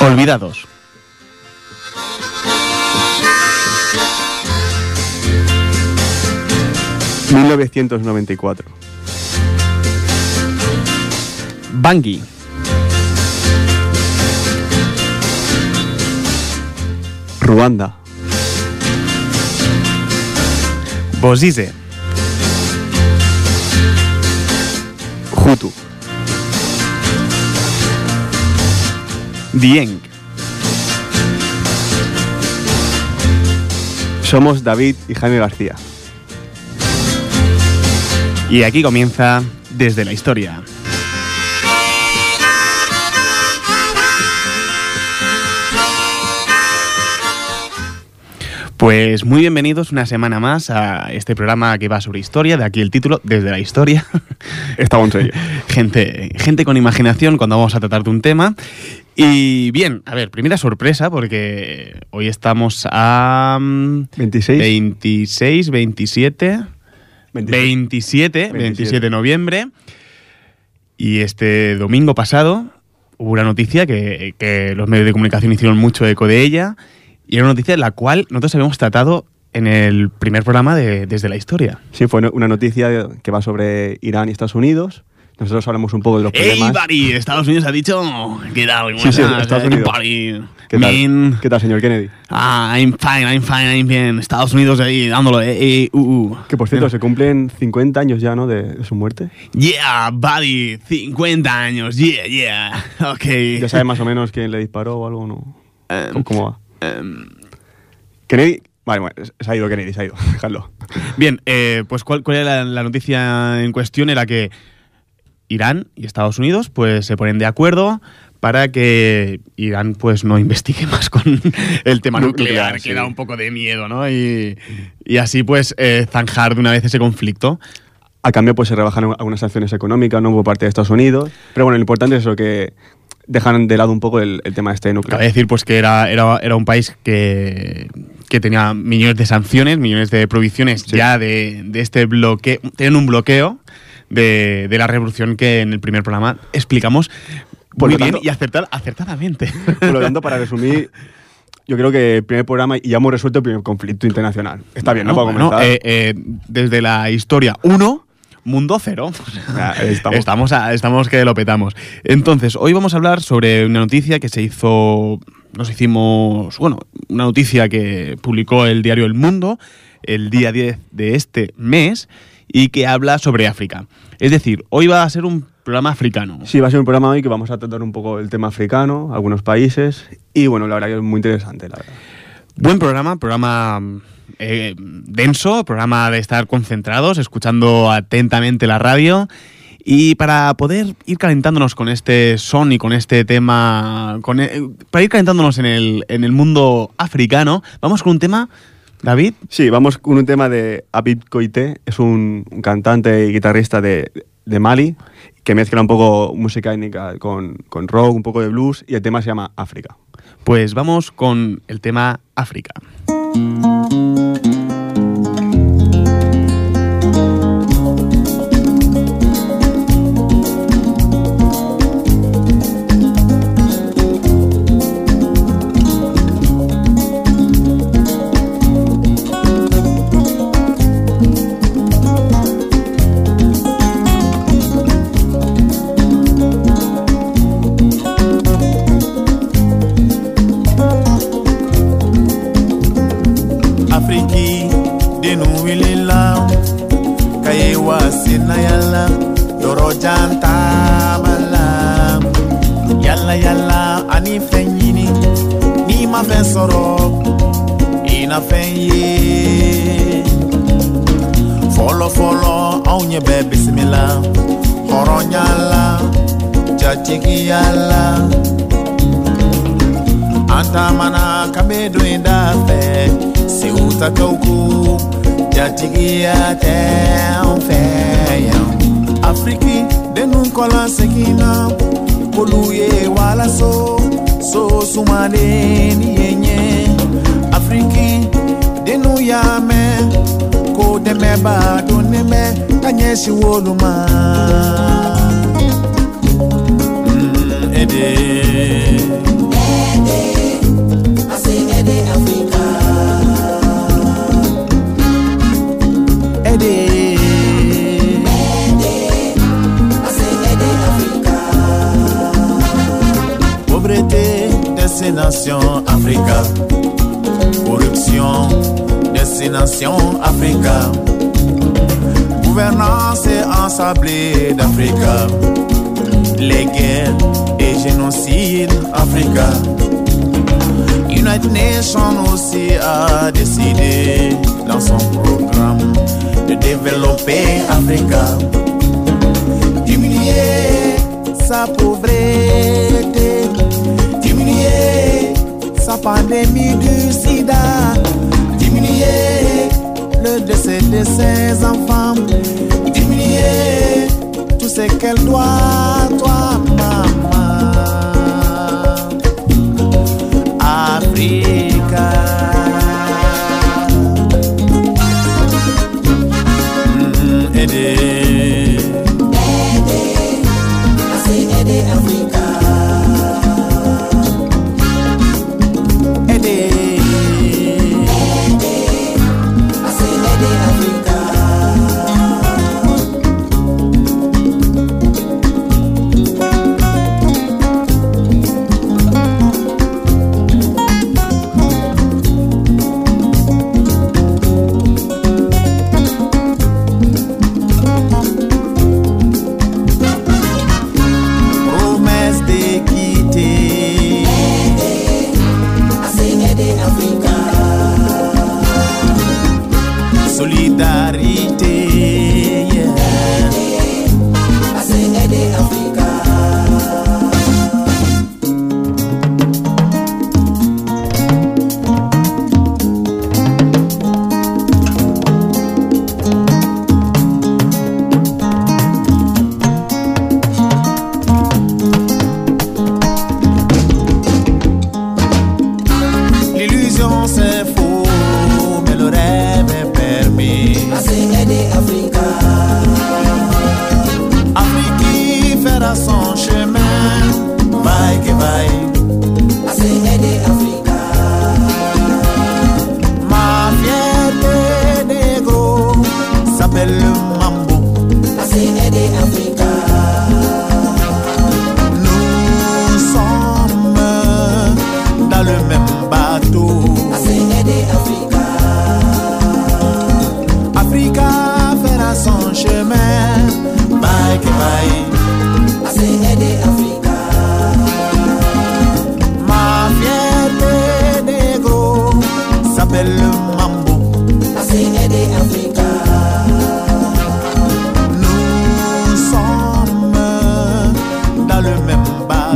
Olvidados. ...1994... Bangui. Ruanda... Bosize. Hutu... Dieng. Somos David y Jaime García. Y aquí comienza Desde la Historia. Pues muy bienvenidos una semana más a este programa que va sobre historia, de aquí el título, Desde la Historia. Estamos en gente, gente con imaginación cuando vamos a tratar de un tema. Y bien, a ver, primera sorpresa porque hoy estamos a... mm, 26. 26, 27... 27, 27, 27. de noviembre. Y este domingo pasado hubo una noticia que, que los medios de comunicación hicieron mucho eco de ella. Y era una noticia de la cual nosotros habíamos tratado en el primer programa de Desde la Historia. Sí, fue una noticia que va sobre Irán y Estados Unidos. Nosotros hablamos un poco de los ¡Ey, problemas. buddy! Estados Unidos ha dicho... ¿Qué tal? Sí, sí. ¿Qué tal? Man. ¿Qué tal, señor Kennedy? Ah, I'm fine, I'm fine, I'm bien. Estados Unidos ahí dándolo. Eh, eh, uh, uh. Que por cierto, se cumplen 50 años ya, ¿no? De, de su muerte. Yeah, buddy. 50 años. Yeah, yeah. Ok. ¿Ya sabe más o menos quién le disparó o algo no? Em, ¿Cómo, va? em, Kennedy. Vale, bueno, se ha ido Kennedy, se ha ido. Dejadlo. Bien, eh, pues ¿cuál, cuál era la, la noticia en cuestión? Era que Irán y Estados Unidos pues se ponen de acuerdo para que Irán pues no investigue más con el tema Nu- nuclear, nuclear, que sí. da un poco de miedo, ¿no? Y, y así pues eh, zanjar de una vez ese conflicto. A cambio, pues se rebajan algunas sanciones económicas, ¿no? Por parte de Estados Unidos. Pero bueno, lo importante es eso, que dejan de lado un poco el, el tema este nuclear. Cabe decir pues que era, era, era un país que, que tenía millones de sanciones, millones de prohibiciones Sí. ya de, de este bloqueo, tienen un bloqueo de, de la revolución que en el primer programa explicamos muy bien tanto- y acertar- acertadamente. Por lo tanto, para resumir, yo creo que el primer programa y ya hemos resuelto el primer conflicto internacional. Está bien, ¿no? Para Bueno, comenzar. eh, eh, desde la historia 1, mundo 0. Ah, estamos. estamos, a- estamos que lo petamos. Entonces, hoy vamos a hablar sobre una noticia que se hizo, nos hicimos, bueno, una noticia que publicó el diario El Mundo el día 10 de este mes y que habla sobre África. Es decir, hoy va a ser un programa africano. Sí, va a ser un programa hoy que vamos a tratar un poco el tema africano, algunos países. Y bueno, la verdad que es muy interesante, la verdad. Buen programa, programa eh, denso, programa de estar concentrados, escuchando atentamente la radio. Y para poder ir calentándonos con este son y con este tema, con e- para ir calentándonos en el, en el mundo africano, vamos con un tema, David. Sí, vamos con un tema de Abid Koité, es un, un cantante y guitarrista de, de Mali que mezcla un poco música étnica con, con rock, un poco de blues y el tema se llama África. Pues vamos con el tema África. chikiala antamana kamedu indafe si utakauku jatigia teufeya afriki denunkola sekina koluye wala so so sumaleni yenye. Afriki denu yame kodemeba doneme ma Aidez. Aidez. Aidez Africa. Aidez. destination Africa. Corruption, destination Africa. Gouvernance ensablée d'Africa. le gen e genosid Afrika United Nations osi a deside lan son program de developpe Afrika Diminuye sa povrete Diminuye sa pandemi du sida. Diminuye le dese de ses enfants. Diminuye ce qu'elle doit, toi, maman. Africa.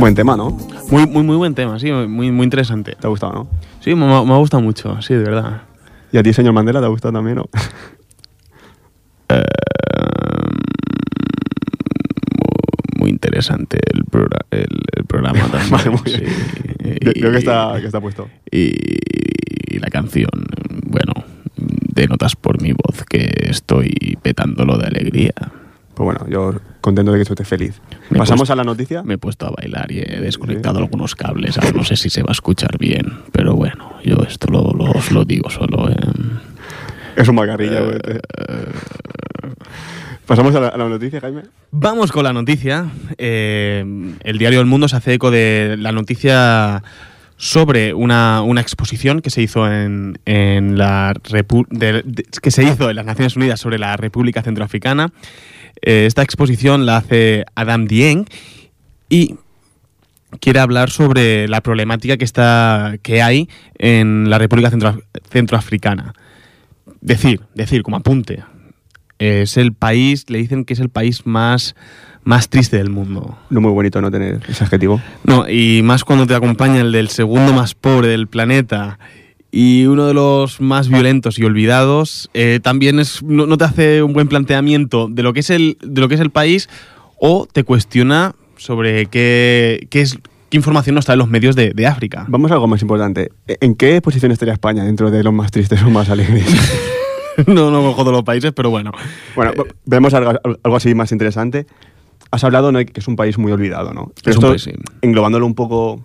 Buen tema, ¿no? Muy, muy, muy buen tema, sí, muy, muy interesante. ¿Te ha gustado, no? Sí, me, me ha gustado mucho, sí, de verdad. ¿Y a ti, señor Mandela, te ha gustado también, no? Muy interesante el, progra- el, el programa también. Vale, muy bien. sí. Creo creo que está, que está puesto. Y, y la canción, bueno, denotas por mi voz que estoy petándolo de alegría. Pues bueno, yo contento de que tú estés feliz. Me Pasamos puesto- a la noticia. Me he puesto a bailar y he desconectado algunos cables. Ahora no sé si se va a escuchar bien, pero bueno, yo esto lo, lo- os lo digo solo. eh. Es un macarrilla. güey. Pasamos a la, a la noticia, Jaime. Vamos con la noticia. Eh, el diario El Mundo se hace eco de la noticia sobre una, una exposición que se hizo en, en la Repu- de- de- que se hizo en las Naciones Unidas sobre la República Centroafricana. Eh, esta exposición la hace Adam Dieng y quiere hablar sobre la problemática que está que hay en la República Centroaf- Centroafricana. Decir, decir como apunte, es el país, le dicen que es el país más, más triste del mundo. No muy bonito no tener ese adjetivo. No, y más cuando te acompaña el del segundo más pobre del planeta y uno de los más violentos y olvidados, eh, también es, no, no te hace un buen planteamiento de lo que es el, de lo que es el país o te cuestiona sobre qué, qué es qué información nos traen los medios de, de África. Vamos a algo más importante. ¿En qué posición estaría España dentro de los más tristes o más alegres? no, no cojo todos los países, pero bueno. bueno, Eh, vemos algo, algo así más interesante. Has hablado ¿no? que es un país muy olvidado, ¿no? Es un Esto, país, sí. englobándolo un poco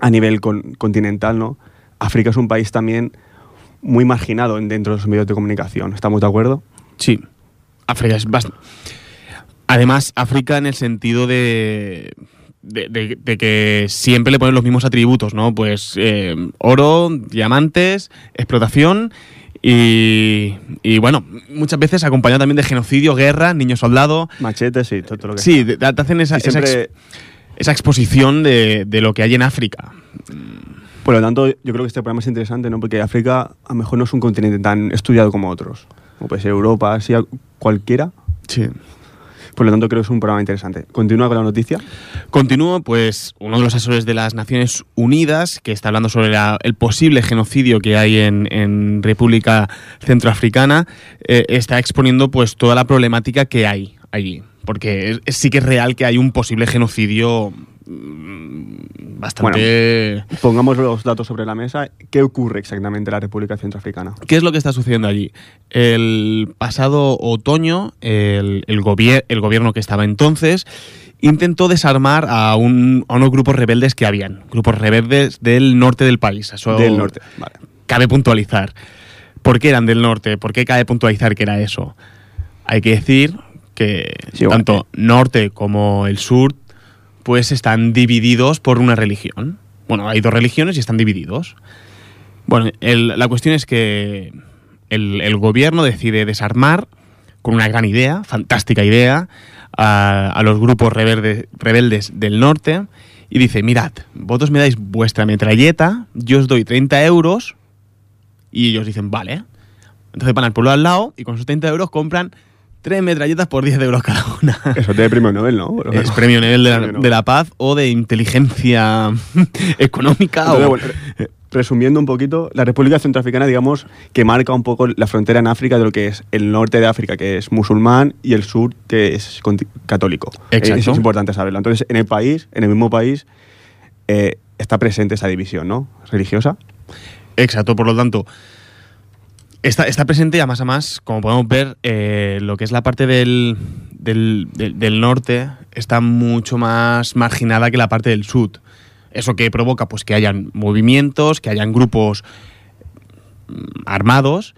a nivel con- continental, ¿no? África es un país también muy marginado en- dentro de los medios de comunicación. ¿Estamos de acuerdo? Sí, África es bastante... Además, África en el sentido de, de, de- de que siempre le ponen los mismos atributos, ¿no? Pues eh, oro, diamantes, explotación y, y, bueno, muchas veces acompañado también de genocidio, guerra, niño soldado. Machetes y todo, lo que Sí, te, te hacen esa, esa ex- esa exposición de, de lo que hay en África. Por lo tanto, yo creo que este programa es interesante, ¿no? Porque África a lo mejor no es un continente tan estudiado como otros. Como puede ser Europa, Asia, cualquiera. Sí. Por lo tanto, creo que es un programa interesante. Continúa con la noticia. Continúo, pues uno de los asesores de las Naciones Unidas, que está hablando sobre la- el posible genocidio que hay en, en República Centroafricana, eh, está exponiendo pues toda la problemática que hay allí. Porque es- sí que es real que hay un posible genocidio bastante... Pongamos los datos sobre la mesa. ¿Qué ocurre exactamente en la República Centroafricana? ¿Qué es lo que está sucediendo allí? El pasado otoño, el, el, gobier- el gobierno que estaba entonces intentó desarmar a, un- a unos grupos rebeldes que habían, grupos rebeldes del norte del país. Eso Del norte. Vale. Cabe puntualizar. ¿Por qué eran del norte? ¿Por qué cabe puntualizar que era eso? Hay que decir que Sí, bueno, tanto norte como el sur pues están divididos por una religión. Bueno, hay dos religiones y están divididos. Bueno, la cuestión es que el, gobierno decide desarmar con una gran idea, fantástica idea, a, los grupos rebelde- rebeldes del norte y dice, mirad, vosotros me dais vuestra metralleta, yo os doy 30 euros y ellos dicen, vale. Entonces van al pueblo al lado y con esos 30 euros compran tres metralletas por 10 euros cada una. Eso tiene premio Nobel, ¿no? Es premio Nobel de la, de paz o de inteligencia económica. O- bueno, resumiendo un poquito, la República Centroafricana, digamos, que marca un poco la frontera en África de lo que es el norte de África, que es musulmán, y el sur, que es católico. Exacto. Eh, Eso es importante saberlo. Entonces, en el país, en el mismo país, eh, está presente esa división, ¿no? Religiosa. Exacto, por lo tanto, está, está presente a más a más, como podemos ver, eh, lo que es la parte del, del, del- del norte está mucho más marginada que la parte del sur. Eso que provoca pues que hayan movimientos, que hayan grupos mm, armados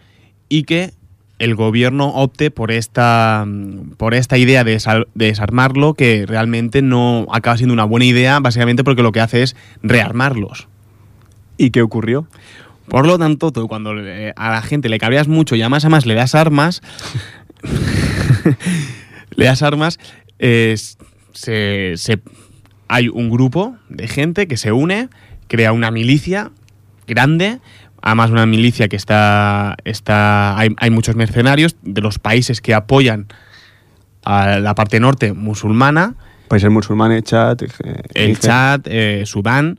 y que el gobierno opte por esta, mm, por esta idea de desarmarlo que realmente no acaba siendo una buena idea, básicamente porque lo que hace es rearmarlos. ¿Y qué ocurrió? Por lo tanto, tú cuando le- a la gente le cabreas mucho y a más a más le das armas, le das armas, se, se- hay un grupo de gente que se une, crea una milicia grande, además una milicia que está, está hay, hay muchos mercenarios de los países que apoyan a la parte norte musulmana, Países musulmanes, Chad, eh, el. Chad, eh, Sudán,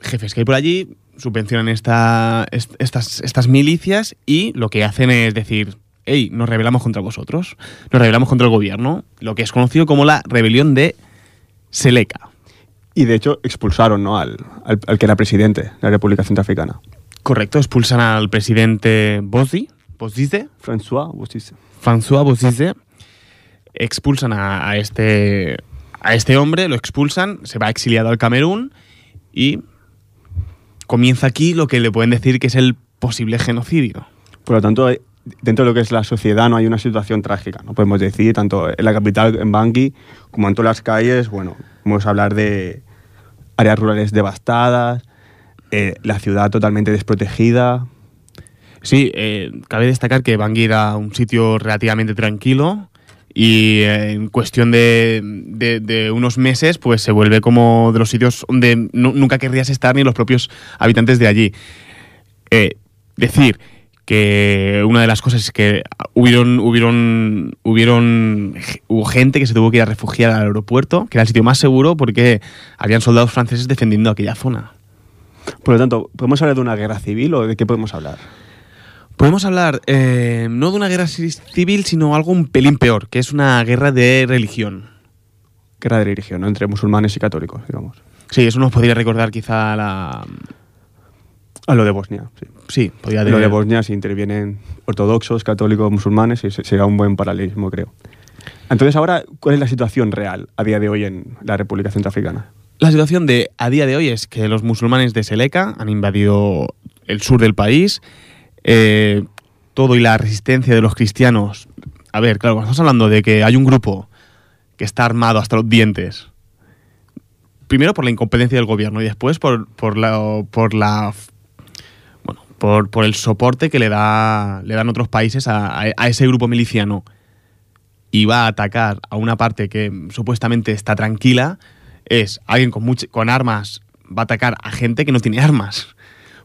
jefes que hay por allí, subvencionan esta, est- estas, estas milicias y lo que hacen es decir, hey, nos rebelamos contra vosotros, nos rebelamos contra el gobierno, lo que es conocido como la rebelión de Seleka. Y de hecho expulsaron ¿no? al, al- al que era presidente de la República Centroafricana. Correcto, expulsan al presidente Bozi, Bozize, François Bozizé. François Bozize, expulsan a, a este, a este hombre, lo expulsan, se va exiliado al Camerún y comienza aquí lo que le pueden decir que es el posible genocidio. Por lo tanto, dentro de lo que es la sociedad no hay una situación trágica, no podemos decir, tanto en la capital, en Bangui, como en todas las calles, bueno, vamos a hablar de áreas rurales devastadas, eh, la ciudad totalmente desprotegida. Sí, eh, cabe destacar que Bangui era un sitio relativamente tranquilo y eh, en cuestión de, unos meses pues se vuelve como de los sitios donde nu- nunca querrías estar ni los propios habitantes de allí. Eh, decir que una de las cosas es que hubieron, hubieron, hubieron hubo gente que se tuvo que ir a refugiar al aeropuerto, que era el sitio más seguro porque habían soldados franceses defendiendo aquella zona. Por lo tanto, ¿podemos hablar de una guerra civil o de qué podemos hablar? Podemos hablar eh, no de una guerra ci- civil, sino algo un pelín peor, que es una guerra de religión. Guerra de religión, ¿no? entre musulmanes y católicos, digamos. Sí, eso nos podría recordar quizá la... A lo de Bosnia, sí. Sí, podría Lo de Bosnia, si intervienen ortodoxos, católicos, musulmanes, se- será un buen paralelismo, creo. Entonces, ahora, ¿cuál es la situación real a día de hoy en la República Centroafricana? La situación de a día de hoy es que los musulmanes de Seleka han invadido el sur del país. Eh, todo y la resistencia de los cristianos. A ver, claro, cuando estamos hablando de que hay un grupo que está armado hasta los dientes. Primero por la incompetencia del gobierno y después por, por la por la bueno, por, por el soporte que le da le dan otros países a, a- ese grupo miliciano y va a atacar a una parte que supuestamente está tranquila, es alguien con, con armas va a atacar a gente que no tiene armas.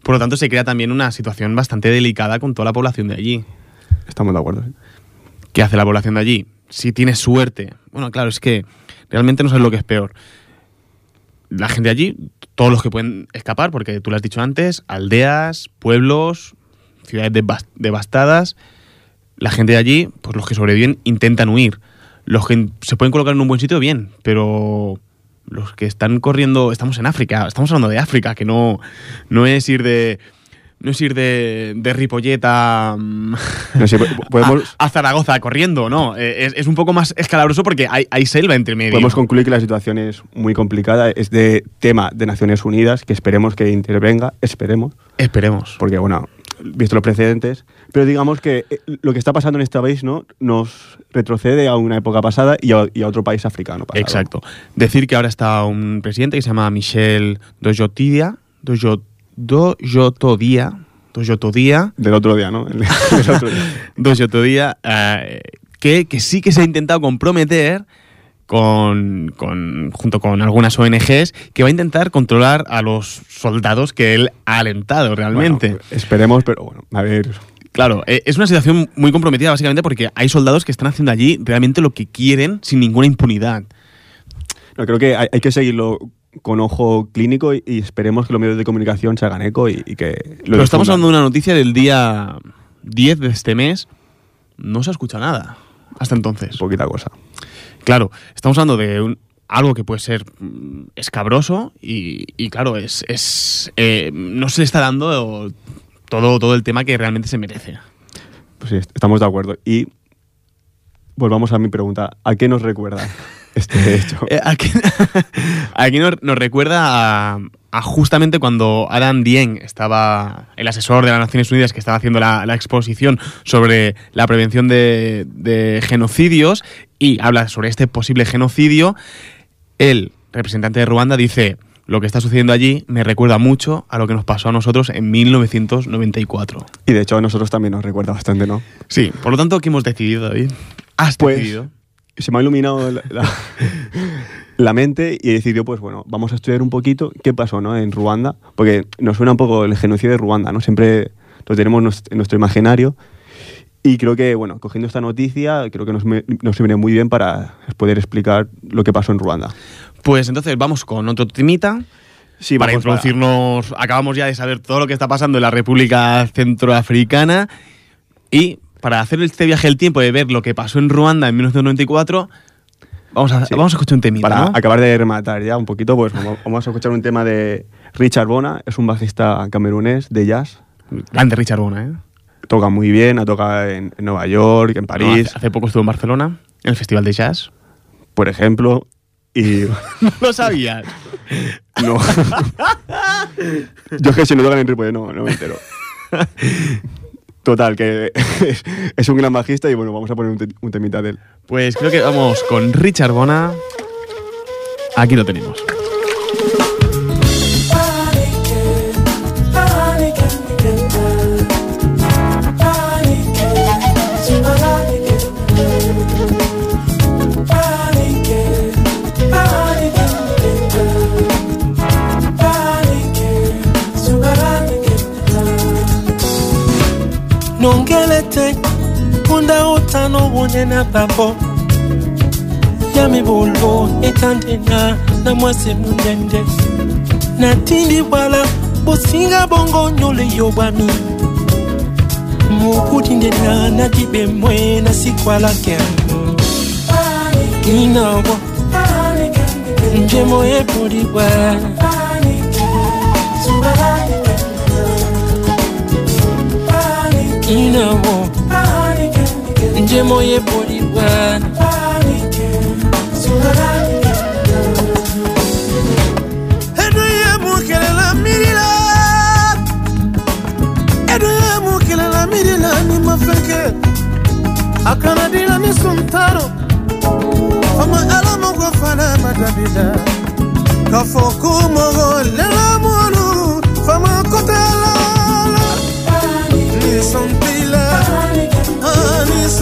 Por lo tanto, se crea también una situación bastante delicada con toda la población de allí. Estamos de acuerdo. ¿eh? ¿Qué hace la población de allí? Si tiene suerte. Bueno, claro, es que realmente no sabes lo que es peor. La gente de allí, todos los que pueden escapar, porque tú lo has dicho antes, aldeas, pueblos, ciudades devas- devastadas. La gente de allí, pues los que sobreviven, intentan huir. Los que se pueden colocar en un buen sitio, bien, pero los que están corriendo, estamos en África, estamos hablando de África, que no, no es ir de. No es ir de, de Ripollet a, mm, No sé, po- podemos, a, a Zaragoza corriendo, ¿no? Eh, Es, es un poco más escalabroso porque hay, hay selva entre medio. podemos concluir que la situación es muy complicada. Es de tema de Naciones Unidas, que esperemos que intervenga, esperemos, Esperemos. porque, bueno, visto los precedentes. Pero digamos que eh, lo que está pasando en este país ¿no? nos retrocede a una época pasada y a, y a otro país africano. pasado. Exacto. Decir que ahora está un presidente que se llama Michel Dojotidia, Dojo- Dojotodía, Dojotodía, Del otro día, ¿no? El- del otro día. Eh, que, que sí que se ha intentado comprometer con, con- junto con algunas ONGs que va a intentar controlar a los soldados que él ha alentado realmente. Bueno, esperemos, pero bueno, a ver. Claro, eh, es una situación muy comprometida básicamente porque hay soldados que están haciendo allí realmente lo que quieren sin ninguna impunidad. No, creo que hay, hay que seguirlo con ojo clínico y, y esperemos que los medios de comunicación se hagan eco y, y que lo Pero estamos hablando de una noticia del día 10 de este mes. No se escucha nada hasta entonces. Poquita cosa. Claro, estamos hablando de un- algo que puede ser mm, escabroso y, y claro, es, es eh, no se le está dando todo, todo el tema que realmente se merece. Pues sí, est- estamos de acuerdo. Y volvamos a mi pregunta. ¿A qué nos recuerda este hecho? Eh, aquí aquí nos, nos recuerda a, a justamente cuando Adam Dieng estaba, el asesor de las Naciones Unidas que estaba haciendo la, la exposición sobre la prevención de, de genocidios y habla sobre este posible genocidio, el representante de Ruanda dice, lo que está sucediendo allí me recuerda mucho a lo que nos pasó a nosotros en 1994. Y de hecho a nosotros también nos recuerda bastante, ¿no? Sí, por lo tanto, ¿qué hemos decidido, David? Has Pues- decidido. Se me ha iluminado la, la- la mente y he decidido, pues bueno, vamos a estudiar un poquito qué pasó, ¿no? En Ruanda, porque nos suena un poco el genocidio de Ruanda, ¿no? Siempre lo tenemos en nuestro imaginario y creo que, bueno, cogiendo esta noticia, creo que nos, nos viene muy bien para poder explicar lo que pasó en Ruanda. Pues entonces vamos con otro temita. Sí, para introducirnos, acabamos ya de saber todo lo que está pasando en la República Centroafricana y para hacer este viaje del tiempo de ver lo que pasó en Ruanda en 1994, vamos a, Sí. vamos a escuchar un temita, Para ¿no? acabar de rematar ya un poquito, pues vamos, vamos a escuchar un tema de Richard Bona, es un bajista camerunés de jazz. Grande Richard Bona, ¿eh? Toca muy bien, ha tocado en, en Nueva York, en París, Hace, hace poco estuvo en Barcelona, en el Festival de Jazz. por ejemplo. Y No lo sabías. no. Yo es que si no tocan en Ripollet no, no me entero. Total, que es, es un gran bajista y bueno, vamos a poner un, te- un temita de él. Pues creo que vamos con Richard Bona. Aquí lo tenemos. nongele te mpunda otano bonena babo ya mibolo etandena na mwasi munene natindi bwala bosinga bongo nyole yobwami mokudi ndena na dibemwe na sikwalake inawo njemo epulibwa nabo nje moye polibwana edoye mukelela milila edoye mukelela milila ni mafeke akanadila ni suntaro fama ala mogo fana madabida kafo kumogo lela mulu fama kotala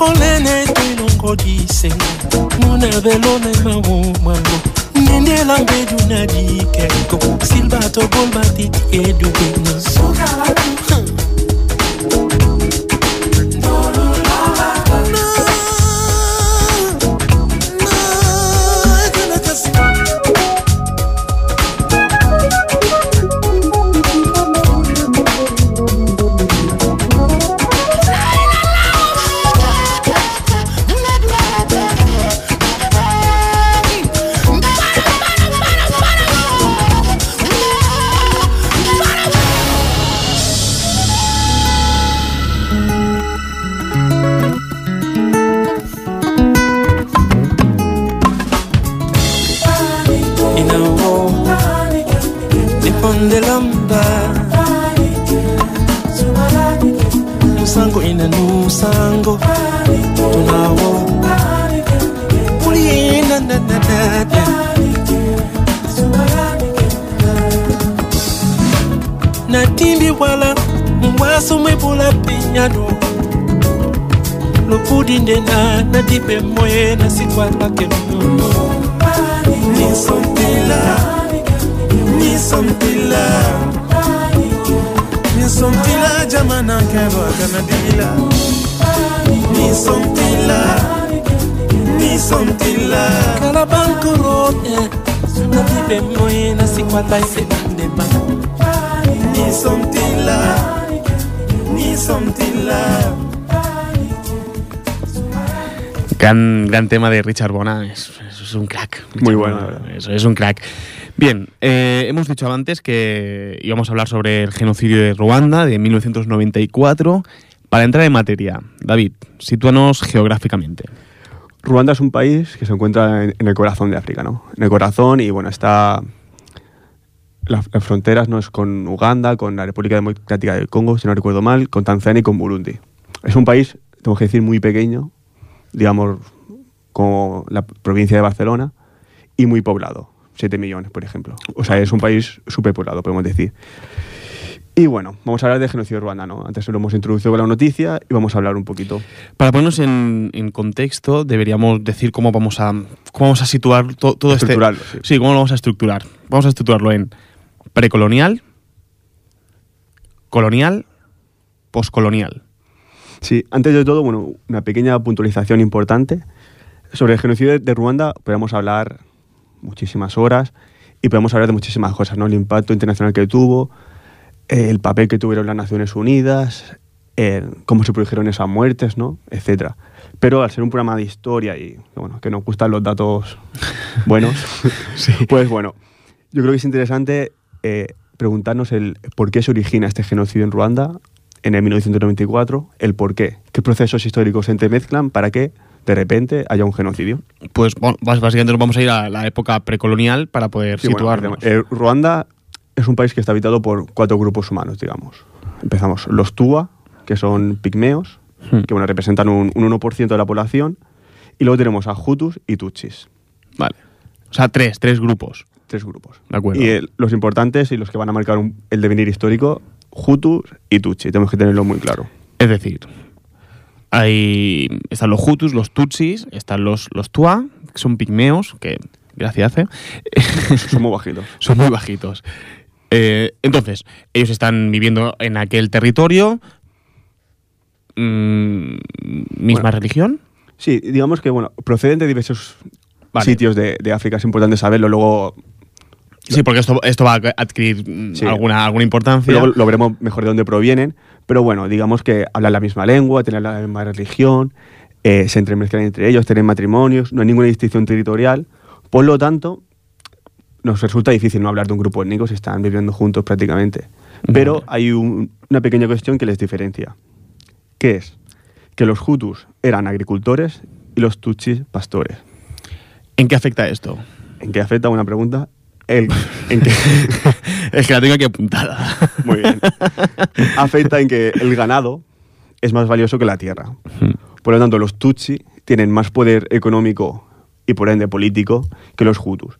ngolene tinongodise mona belone mawo mwango na Gran, tema de Richard Bona, es, es un crack. Richard Muy bueno, Bona, es un crack. Bien, eh, hemos dicho antes que íbamos a hablar sobre el genocidio de Ruanda de 1994. Para entrar en materia, David, sitúanos geográficamente. Ruanda es un país que se encuentra en, en el corazón de África, ¿no? En el corazón y bueno, está... Las, las fronteras no es con Uganda, con la República Democrática del Congo, si no recuerdo mal, con Tanzania y con Burundi. Es un país, tengo que decir, muy pequeño, digamos, como la provincia de Barcelona, y muy poblado, 7 millones, por ejemplo. O sea, es un país súper poblado, podemos decir. Y bueno, vamos a hablar de genocidio de Ruanda, ¿no? Antes lo hemos introducido con la noticia y vamos a hablar un poquito. Para ponernos en, en contexto, deberíamos decir cómo vamos a, cómo vamos a situar to- todo este... Sí, cómo lo vamos a estructurar. Vamos a estructurarlo en precolonial, colonial, poscolonial. Sí, antes de todo, bueno, una pequeña puntualización importante. Sobre el genocidio de- Ruanda podemos hablar muchísimas horas y podemos hablar de muchísimas cosas, ¿no? El impacto internacional que tuvo, el papel que tuvieron las Naciones Unidas, cómo se produjeron esas muertes, ¿no? Etcétera. Pero al ser un programa de historia y bueno, que nos gustan los datos buenos, pues bueno, yo creo que es interesante eh, preguntarnos el por qué se origina este genocidio en Ruanda en el 1994, el por qué, qué procesos históricos se entremezclan para que de repente haya un genocidio. Pues bueno, básicamente nos vamos a ir a la época precolonial para poder Sí, situarnos. eh, Ruanda es un país que está habitado por cuatro grupos humanos, digamos. Empezamos los Tua, que son pigmeos, Hmm. que bueno, representan un, un 1% de la población, y luego tenemos a Hutus y Tutsis, Vale. O sea, tres, tres grupos. tres grupos. De acuerdo. Y el- los importantes y los que van a marcar un- el devenir histórico, Hutus y Tutsi, tenemos que tenerlo muy claro. Es decir, hay, están los Hutus, los Tutsis, están los, los Tua, que son pigmeos, que gracia hace, Somos bajitos. son muy bajitos. Eh, entonces, ellos están viviendo en aquel territorio, mm, misma Bueno. religión. Sí, digamos que, bueno, proceden de diversos Vale. sitios de, de África, es importante saberlo. Luego, Sí, porque esto, esto va a adquirir mm, Sí. alguna, alguna importancia. luego lo veremos mejor de dónde provienen. Pero bueno, digamos que hablan la misma lengua, tienen la misma religión, eh, se entremezclan entre ellos, tienen matrimonios, no hay ninguna distinción territorial. Por lo tanto, nos resulta difícil no hablar de un grupo étnico si están viviendo juntos prácticamente. Pero Vale. hay un- una pequeña cuestión que les diferencia. ¿Qué es? Que los Hutus eran agricultores y los Tutsis pastores. ¿En qué afecta esto? ¿En qué afecta? Una pregunta. El, ¿En qué? es que la tengo aquí apuntada. Muy bien. Afecta en que el ganado es más valioso que la tierra. Por lo tanto, los Tutsi tienen más poder económico y por ende político que los Hutus.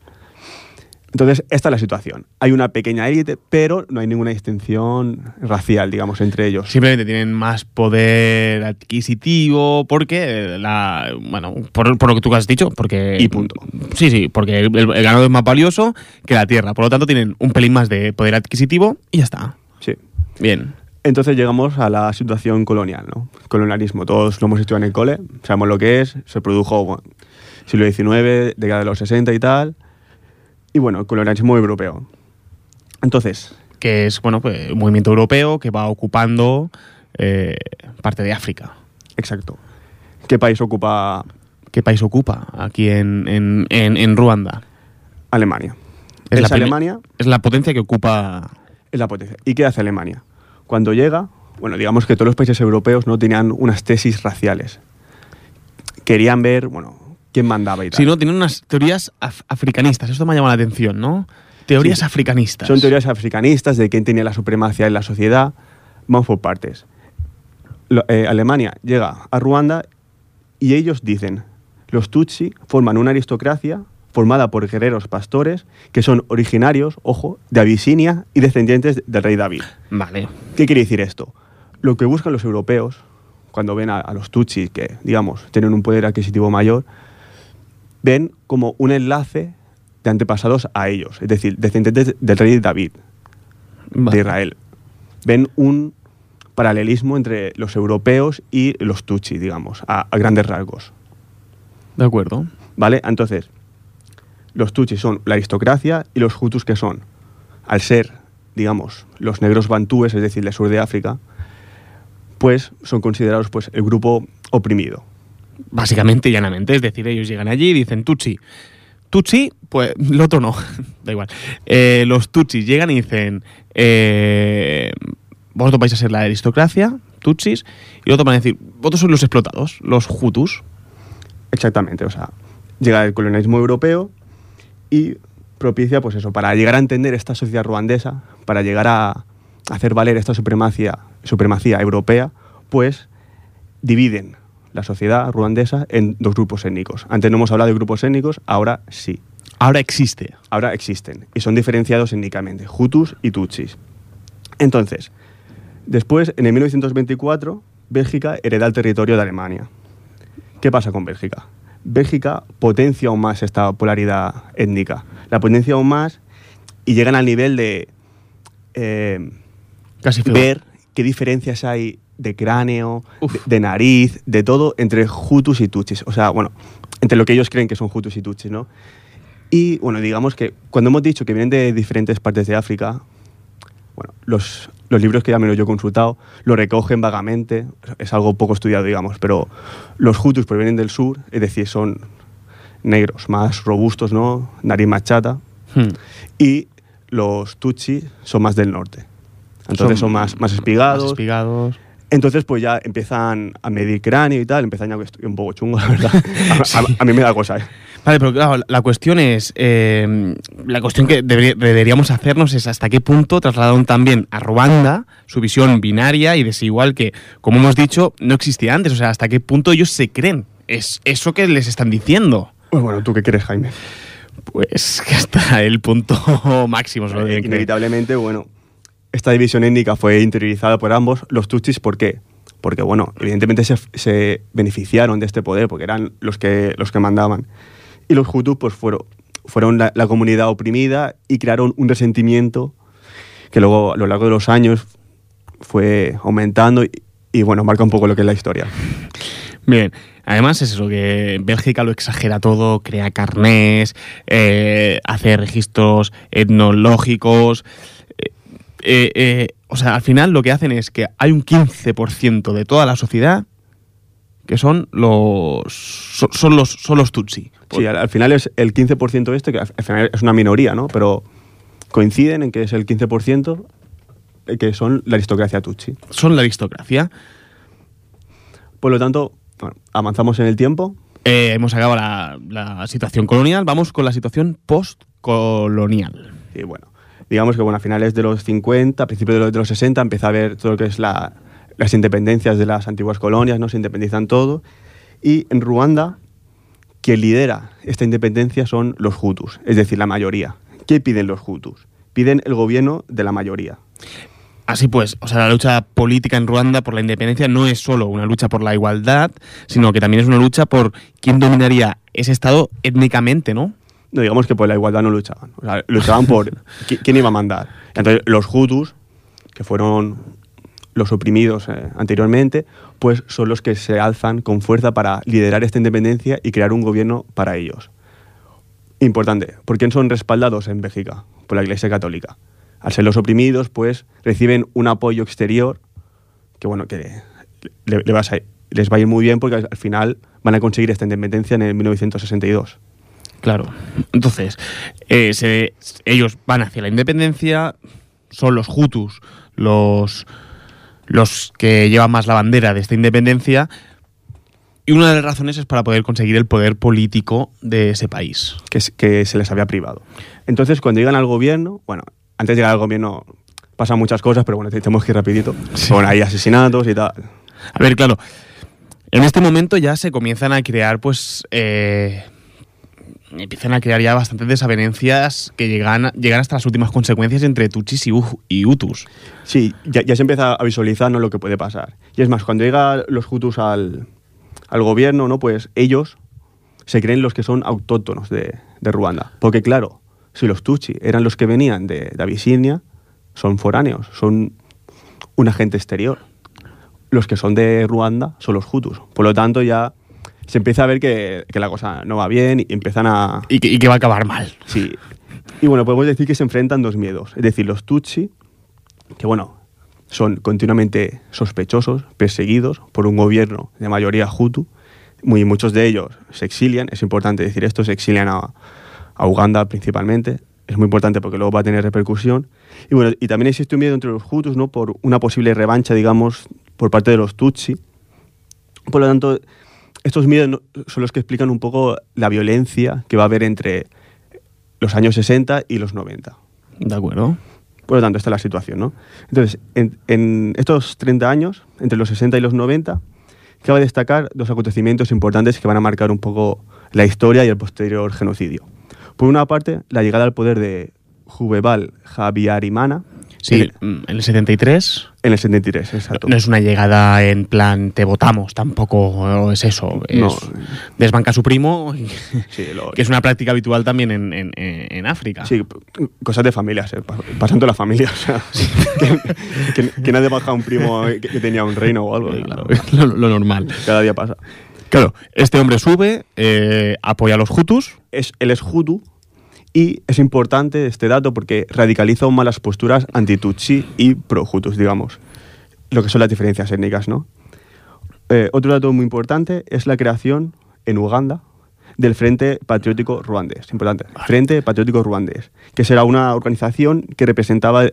Entonces, esta es la situación. Hay una pequeña élite, pero no hay ninguna distinción racial, digamos, entre ellos. Simplemente tienen más poder adquisitivo porque la bueno por, por lo que tú has dicho porque Y punto. sí sí porque el, el- el ganado es más valioso que la tierra por lo tanto tienen un pelín más de poder adquisitivo y ya está Sí. bien Entonces llegamos a la situación colonial, ¿no? Colonialismo. Todos lo hemos estudiado en el cole, sabemos lo que es, se produjo bueno, siglo XIX, década de los 60 y tal. Y bueno, el colonialismo europeo. Entonces, que es bueno pues un movimiento europeo que va ocupando eh, parte de África exacto. ¿Qué país ocupa ¿qué país ocupa aquí en, en, en- en Ruanda? Alemania? Es Es, la Alemania, Es la potencia que ocupa es la potencia. ¿Y qué hace Alemania? Cuando llega, bueno, digamos que todos los países europeos no tenían unas tesis raciales. Querían ver, bueno, quién mandaba y tal. Sí, ¿no? Tienen unas teorías af- africanistas. Esto me ha llamado la atención, ¿no? Teorías Sí. africanistas. Son teorías africanistas de quién tenía la supremacía en la sociedad. Vamos por partes. Lo- eh, Alemania llega a Ruanda y ellos dicen, los Tutsi forman una aristocracia formada por guerreros pastores que son originarios, ojo, de Abisinia y descendientes del rey David. Vale. ¿Qué quiere decir esto? Lo que buscan los europeos cuando ven a, a los Tutsis que, digamos, tienen un poder adquisitivo mayor, ven como un enlace de antepasados a ellos, es decir, descendientes del rey David Vale. de Israel. Ven un paralelismo entre los europeos y los Tutsi, digamos, a, a grandes rasgos. De acuerdo. ¿Vale? Entonces, los Tutsis son la aristocracia y los Hutus que son, al ser, digamos, los negros bantúes, es decir, del sur de África, pues son considerados pues, el grupo oprimido. Básicamente y llanamente. Es decir, ellos llegan allí y dicen Tutsi. Tutsi, pues el otro no. da igual. Eh, los Tutsis llegan y dicen: eh, Vosotros vais a ser la aristocracia, Tutsis. Y los otros van a decir: Vosotros sois los explotados, los Hutus. Exactamente, o sea, llega el colonialismo europeo y propicia, pues eso, para llegar a entender esta sociedad ruandesa, para llegar a hacer valer esta supremacía, supremacía europea, pues dividen la sociedad ruandesa en dos grupos étnicos. Antes no hemos hablado de grupos étnicos, ahora sí. Ahora existe. Ahora existen y son diferenciados étnicamente, Hutus y Tutsis. Entonces, después, en el 1924, Bélgica hereda el territorio de Alemania. ¿Qué pasa con Bélgica? Bélgica potencia aún más esta polaridad étnica. La potencia aún más y llegan al nivel de eh, Casi ver qué diferencias hay de cráneo, de, de nariz, de todo entre Hutus y Tutsis. O sea, bueno, entre lo que ellos creen que son Hutus y Tutsis, ¿no? Y bueno, digamos que cuando hemos dicho que vienen de diferentes partes de África, bueno, los, los libros que ya me los yo he consultado lo recogen vagamente, es algo poco estudiado, digamos, pero los Hutus provienen del sur, es decir, son negros, más robustos, ¿no? Nariz más chata, Hmm. y los Tutsi son más del norte. Entonces son, más, más espigados. Más espigados. Entonces, pues ya empiezan a medir cráneo y tal, empiezan ya estoy un poco chungo, la verdad. A, a- a mí me da cosa, ¿eh? Vale, pero claro, la cuestión es, eh, la cuestión que debería- deberíamos hacernos es hasta qué punto trasladaron también a Ruanda su visión binaria y desigual que, como hemos dicho, no existía antes. O sea, hasta qué punto ellos se creen. Es eso que les están diciendo. Pues bueno, ¿tú qué crees, Jaime? Pues que hasta el punto máximo. Eh, inevitablemente, bueno, esta división étnica fue interiorizada por ambos. Los Tutsis, ¿por qué? Porque, bueno, evidentemente se, se beneficiaron de este poder, porque eran los que, los que mandaban. Y los Hutus, pues fueron, fueron la, comunidad oprimida y crearon un resentimiento que luego, a lo largo de los años, fue aumentando y, bueno, marca un poco lo que es la historia. Bien, además es eso, que Bélgica lo exagera todo, crea carnés, eh, hace registros etnológicos. Eh, eh, o sea, al final lo que hacen es que hay un 15% de toda la sociedad que son los so- son los son los tutsi. Sí, al, al final es el 15% este, que al al final es una minoría, ¿no? Pero coinciden en que es el 15% eh, que son la aristocracia tutsi. Son la aristocracia. Por lo tanto, bueno, avanzamos en el tiempo. Eh, hemos acabado la, la situación colonial, vamos con la situación postcolonial. Y bueno, digamos que bueno, a finales de los 50, a principios de los, de los 60, empieza a haber todo lo que es la- las independencias de las antiguas colonias, ¿no? Se independizan todo. Y en Ruanda, quien lidera esta independencia son los Hutus, es decir, la mayoría. ¿Qué piden los Hutus? Piden el gobierno de la mayoría. Así pues, o sea, la lucha política en Ruanda por la independencia no es solo una lucha por la igualdad, sino que también es una lucha por quién dominaría ese estado étnicamente, ¿no? No digamos que por la igualdad no luchaban. O sea, luchaban por qui- quién iba a mandar. Entonces, los Hutus, que fueron los oprimidos eh, anteriormente, pues son los que se alzan con fuerza para liderar esta independencia y crear un gobierno para ellos. Importante, ¿por quién son respaldados en Bélgica? Por la Iglesia Católica. Al ser los oprimidos, pues reciben un apoyo exterior que, bueno, que le- le vas a- les va a ir muy bien porque al final van a conseguir esta independencia en el 1962. Claro. Entonces, eh, se- ellos van hacia la independencia, son los Hutus los, los que llevan más la bandera de esta independencia, y una de las razones es para poder conseguir el poder político de ese país. que se les había privado. Entonces, cuando llegan al gobierno, bueno, antes de llegar al gobierno pasan muchas cosas, pero bueno, tenemos que ir rapidito. Bueno, hay asesinatos y tal. A ver, claro, en este momento ya se comienzan a crear, pues, eh, empiezan a crear ya bastantes desavenencias que llegan, llegan hasta las últimas consecuencias entre Tutsis y, U- y Hutus. Sí, ya, ya se empieza a visualizar ¿no? lo que puede pasar. Y es más, cuando llegan los Hutus al, al gobierno, ¿no? pues ellos se creen los que son autóctonos de, de Ruanda. Porque claro, si los Tutsi eran los que venían de, de Abisinia, son foráneos, son un agente exterior. Los que son de Ruanda son los Hutus. Por lo tanto, ya se empieza a ver que, que la cosa no va bien y empiezan a... Y que, y que va a acabar mal. Sí. Y bueno, podemos decir que se enfrentan dos miedos. Es decir, los Tutsi, que bueno, son continuamente sospechosos, perseguidos por un gobierno de mayoría Hutu. Muy, muchos de ellos se exilian, es importante decir esto, se exilian a, a Uganda principalmente. Es muy importante porque luego va a tener repercusión. Y bueno, y también existe un miedo entre los Hutus, ¿no? Por una posible revancha, digamos, por parte de los Tutsi. Por lo tanto, estos miedos son los que explican un poco la violencia que va a haber entre los años 60 y los 90. De acuerdo. Por lo tanto, esta es la situación, ¿no? Entonces, en, en estos 30 años, entre los 60 y los 90, cabe destacar dos acontecimientos importantes que van a marcar un poco la historia y el posterior genocidio. Por una parte, la llegada al poder de Juveval Javiarimana Sí, en, en el 73 en el 73, exacto. no es una llegada en plan te votamos, tampoco es eso. Es No. desbanca a su primo, Sí, lo- que es una práctica habitual también en, en- en África. Sí, cosas de familias, eh, pa- pasando la familia. O sea, que, que- que nadie baja a un primo que, que tenía un reino o algo. Claro, lo, lo normal. Cada día pasa. Claro, este hombre sube, eh, apoya a los Hutus. Es, él es Hutu y es importante este dato porque radicaliza aún más las posturas anti-Tutsi y pro-Hutus, digamos. Lo que son las diferencias étnicas, ¿no? Eh, otro dato muy importante es la creación en Uganda del Frente Patriótico Ruandés. Importante. Frente Patriótico Ruandés, que será una organización que representaba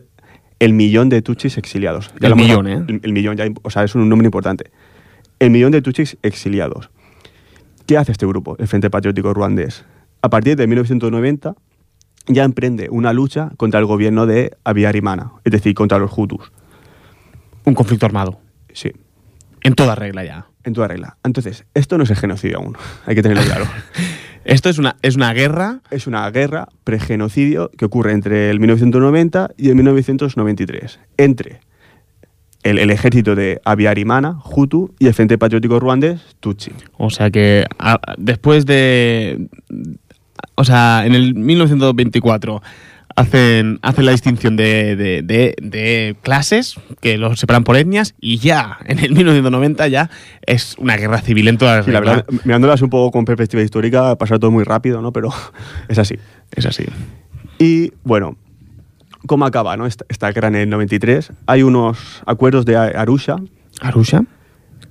el millón de Tutsis exiliados. El lo hemos- millón, ¿eh? El, el millón, ya, o sea, es un número importante. El millón de Tutsis exiliados. ¿Qué hace este grupo, el Frente Patriótico Ruandés? A partir de 1990 ya emprende una lucha contra el gobierno de Abiyarimana, es decir, contra los Hutus. Un conflicto armado. Sí, En toda regla ya. en toda regla. Entonces, esto no es el genocidio aún, hay que tenerlo claro. Esto es una, es una guerra. es una guerra pregenocidio que ocurre entre el 1990 y el 1993, entre el, el ejército de Abiyarimana, Hutu, y el Frente Patriótico Ruandés, Tutsi. O sea que a- después de. O sea, en el 1924 hacen, hacen la distinción de, de- de- de clases, que los separan por etnias, y ya, en el 1990 ya es una guerra civil en todas las Sí, la verdad, mirándolas un poco con perspectiva histórica, pasa todo muy rápido, ¿no? Pero es así. Es así. Y bueno, ¿cómo acaba ¿no? esta, esta guerra en el 93? Hay unos acuerdos de Arusha. ¿Arusha?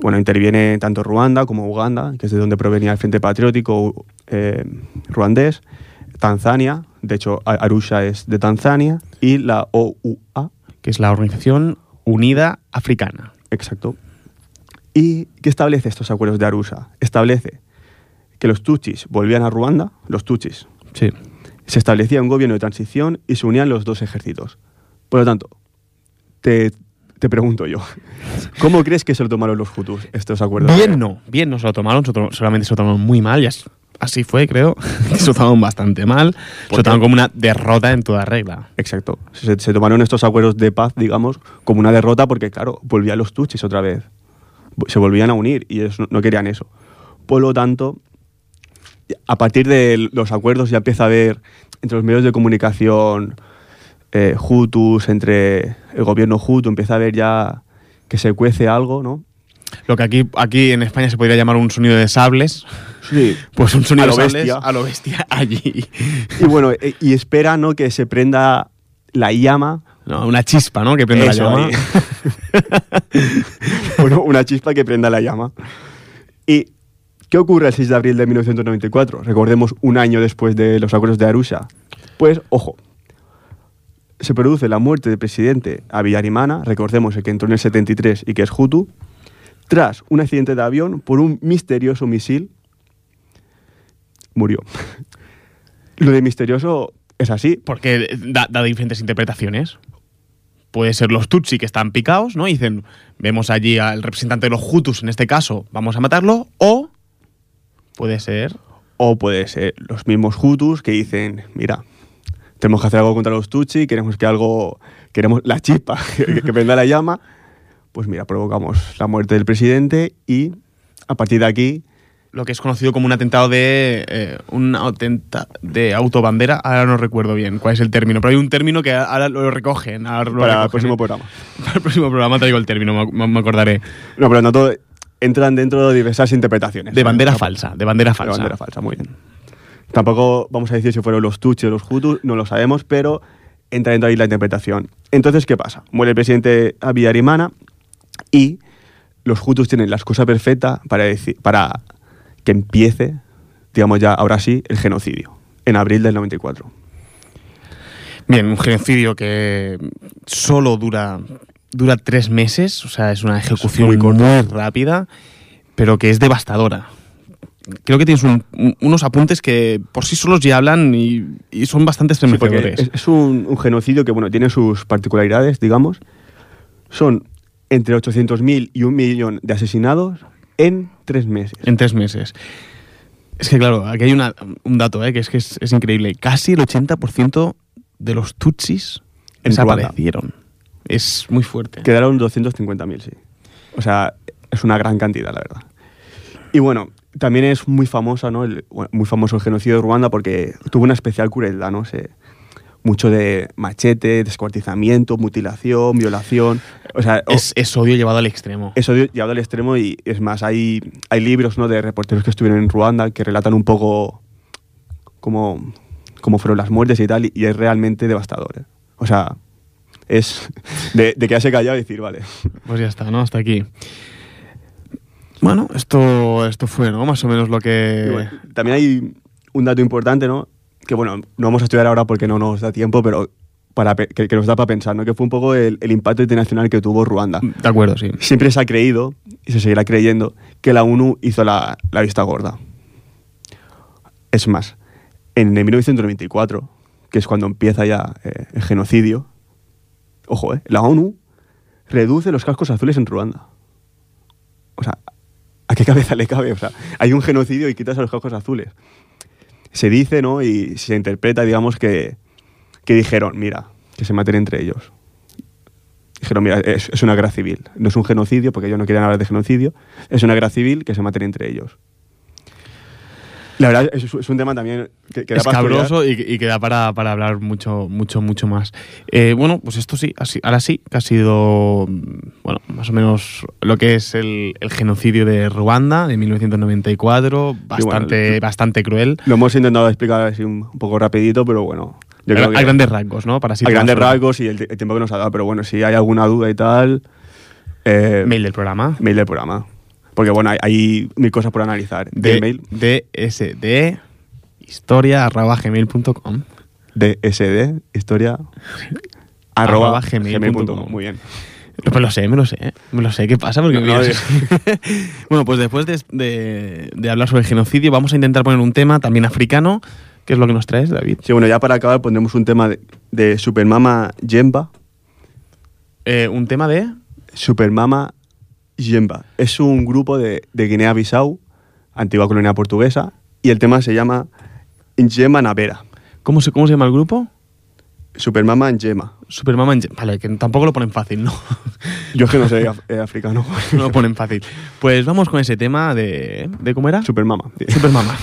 Bueno, interviene tanto Ruanda como Uganda, que es de donde provenía el Frente Patriótico eh, ruandés, Tanzania, de hecho Arusha es de Tanzania, y la OUA, Que es la Organización Unida Africana. exacto. ¿Y qué establece estos acuerdos de Arusha? Establece que los Tutsis volvían a Ruanda, los Tutsis, Sí. se establecía un gobierno de transición y se unían los dos ejércitos. Por lo tanto, te, te pregunto yo, ¿cómo crees que se lo tomaron los Hutus estos acuerdos? Bien no, bien no se lo tomaron, solamente se lo tomaron muy mal, y as- así fue, creo. se lo tomaron bastante mal, se ¿Por lo tomaron como una derrota en toda regla. Exacto. Se, se tomaron estos acuerdos de paz, digamos, como una derrota porque, claro, volvían los Tutsis otra vez. Se volvían a unir y ellos no, no querían eso. Por lo tanto, a partir de los acuerdos ya empieza a haber entre los medios de comunicación eh, Hutus, entre el gobierno Hutu, empieza a haber ya que se cuece algo, ¿no? Lo que aquí, aquí en España se podría llamar un sonido de sables, Sí. pues un sonido A lo de sables bestia. a lo bestia allí. Y bueno, e- y espera, ¿no? Que se prenda la llama. No, una chispa, ¿no? Que prende la llama. bueno, una chispa que prenda la llama. ¿Y qué ocurre el 6 de abril de 1994? Recordemos un año después de los acuerdos de Arusha. Pues, ojo, se produce la muerte del presidente Abiyarimana, recordemos el que entró en el 73 y que es Hutu, tras un accidente de avión por un misterioso misil. Murió. Lo de misterioso es así, Porque da, da diferentes interpretaciones. Puede ser los Tutsi que están picados, ¿no? Y dicen, vemos allí al representante de los Hutus, en este caso, vamos a matarlo. O puede ser O puede ser los mismos Hutus que dicen, mira, tenemos que hacer algo contra los Tutsi, queremos que algo, queremos la chispa, que, que prenda la llama. Pues mira, provocamos la muerte del presidente y a partir de aquí, lo que es conocido como un atentado de eh, un atenta de autobandera. Ahora no recuerdo bien cuál es el término, pero hay un término que ahora lo recogen. Ahora lo para el recogen. próximo programa. Para el próximo programa traigo el término, me, me acordaré. No, pero no todo, entran dentro de diversas interpretaciones. De bandera No, falsa, de bandera De falsa. bandera falsa, muy bien. Tampoco vamos a decir si fueron los Tutsi o los Hutus, no lo sabemos, pero entra dentro ahí la interpretación. Entonces, ¿qué pasa? Muere el presidente Abiyarimana y los Hutus tienen la excusa perfecta para, decir, para que empiece, digamos ya ahora sí, el genocidio, en abril del 94. Bien, un genocidio que solo dura, dura tres meses, o sea, es una ejecución muy muy, corta. rápida, pero que es devastadora. Creo que tienes un- un- unos apuntes que por sí solos ya hablan y, y son bastante Sí, estremecedores. es, es un, un genocidio que bueno, tiene sus particularidades, digamos. Son entre 800.000 y un millón de asesinados en tres meses. En tres meses. Es que claro, aquí hay una- un dato, ¿eh? que es que es, es increíble. Casi el 80% de los Tutsis En Ruanda. desaparecieron. Es muy fuerte. Quedaron 250.000, sí. O sea, es una gran cantidad, la verdad. Y bueno, también es muy famosa, ¿no? El- bueno, muy famoso el genocidio de Ruanda porque tuvo una especial crueldad, ¿no? Se, mucho de machete, descuartizamiento, mutilación, violación. O sea, Es, es odio llevado al extremo. eso dio- llevado al extremo y es más, hay, hay libros, ¿no? De reporteros que estuvieron en Ruanda que relatan un poco cómo, cómo fueron las muertes y tal y, y es realmente devastador. ¿eh? O sea, es de, de quedarse callado y decir, vale. Pues ya está, ¿no? Hasta aquí. Bueno, esto, esto fue, ¿no? Más o menos lo que... bueno, también hay un dato importante, ¿no? Que bueno, no vamos a estudiar ahora porque no nos da tiempo, pero para que, que nos da para pensar, ¿no? Que fue un poco el, el impacto internacional que tuvo Ruanda. De acuerdo, sí. Siempre se ha creído, y se seguirá creyendo, que la ONU hizo la, la vista gorda. Es más, en el 1994, que es cuando empieza ya eh, el genocidio, ojo, eh, la ONU reduce los cascos azules en Ruanda. O sea, ¿a qué cabeza le cabe? O sea, hay un genocidio y quitas a los cascos azules. Se dice, ¿no? Y se interpreta, digamos, que, que dijeron, mira, que se maten entre ellos. Dijeron, mira, es, es una guerra civil. No es un genocidio, porque ellos no querían hablar de genocidio. Es una guerra civil que se maten entre ellos. La verdad es, es un tema también que, que da escabroso y, y que da para, para hablar mucho, mucho, mucho más. Eh, bueno, pues esto sí, así- ahora sí, que ha sido, mm, bueno, más o menos lo que es el, el genocidio de Ruanda de 1994, bastante, bueno, bastante cruel. Lo hemos intentado explicar así un, un poco rapidito, pero bueno. Yo creo a, que a grandes rasgos, ¿no? Para a grandes rasgos y el, el tiempo que nos ha dado. Pero bueno, si hay alguna duda y tal, eh, Mail del programa. mail del programa. Porque bueno, hay, hay mil cosas por analizar. De, De, mail, DSD historia arroba gmail.com. DSD, historia, Arroba arroba gmail gmail punto punto com. com. Muy bien. Me lo sé, me lo sé, me lo sé. ¿Qué pasa? Porque No, mira, no, sí. bueno, pues después de, de- de hablar sobre el genocidio, vamos a intentar poner un tema también africano. ¿Qué es lo que nos traes, David? Sí, bueno, ya para acabar pondremos un tema de, de Supermama Jemba. Eh, un tema de. Supermama Jemba. Es un grupo de, de Guinea-Bissau, antigua colonia portuguesa, y el tema se llama Njema Navera. ¿Cómo se, cómo se llama el grupo? Supermama Njema. Supermama. en- Vale, que tampoco lo ponen fácil, ¿no? Yo es que no soy af- eh, africano. no lo ponen fácil. Pues vamos con ese tema de. ¿De cómo era? Supermama. Supermama.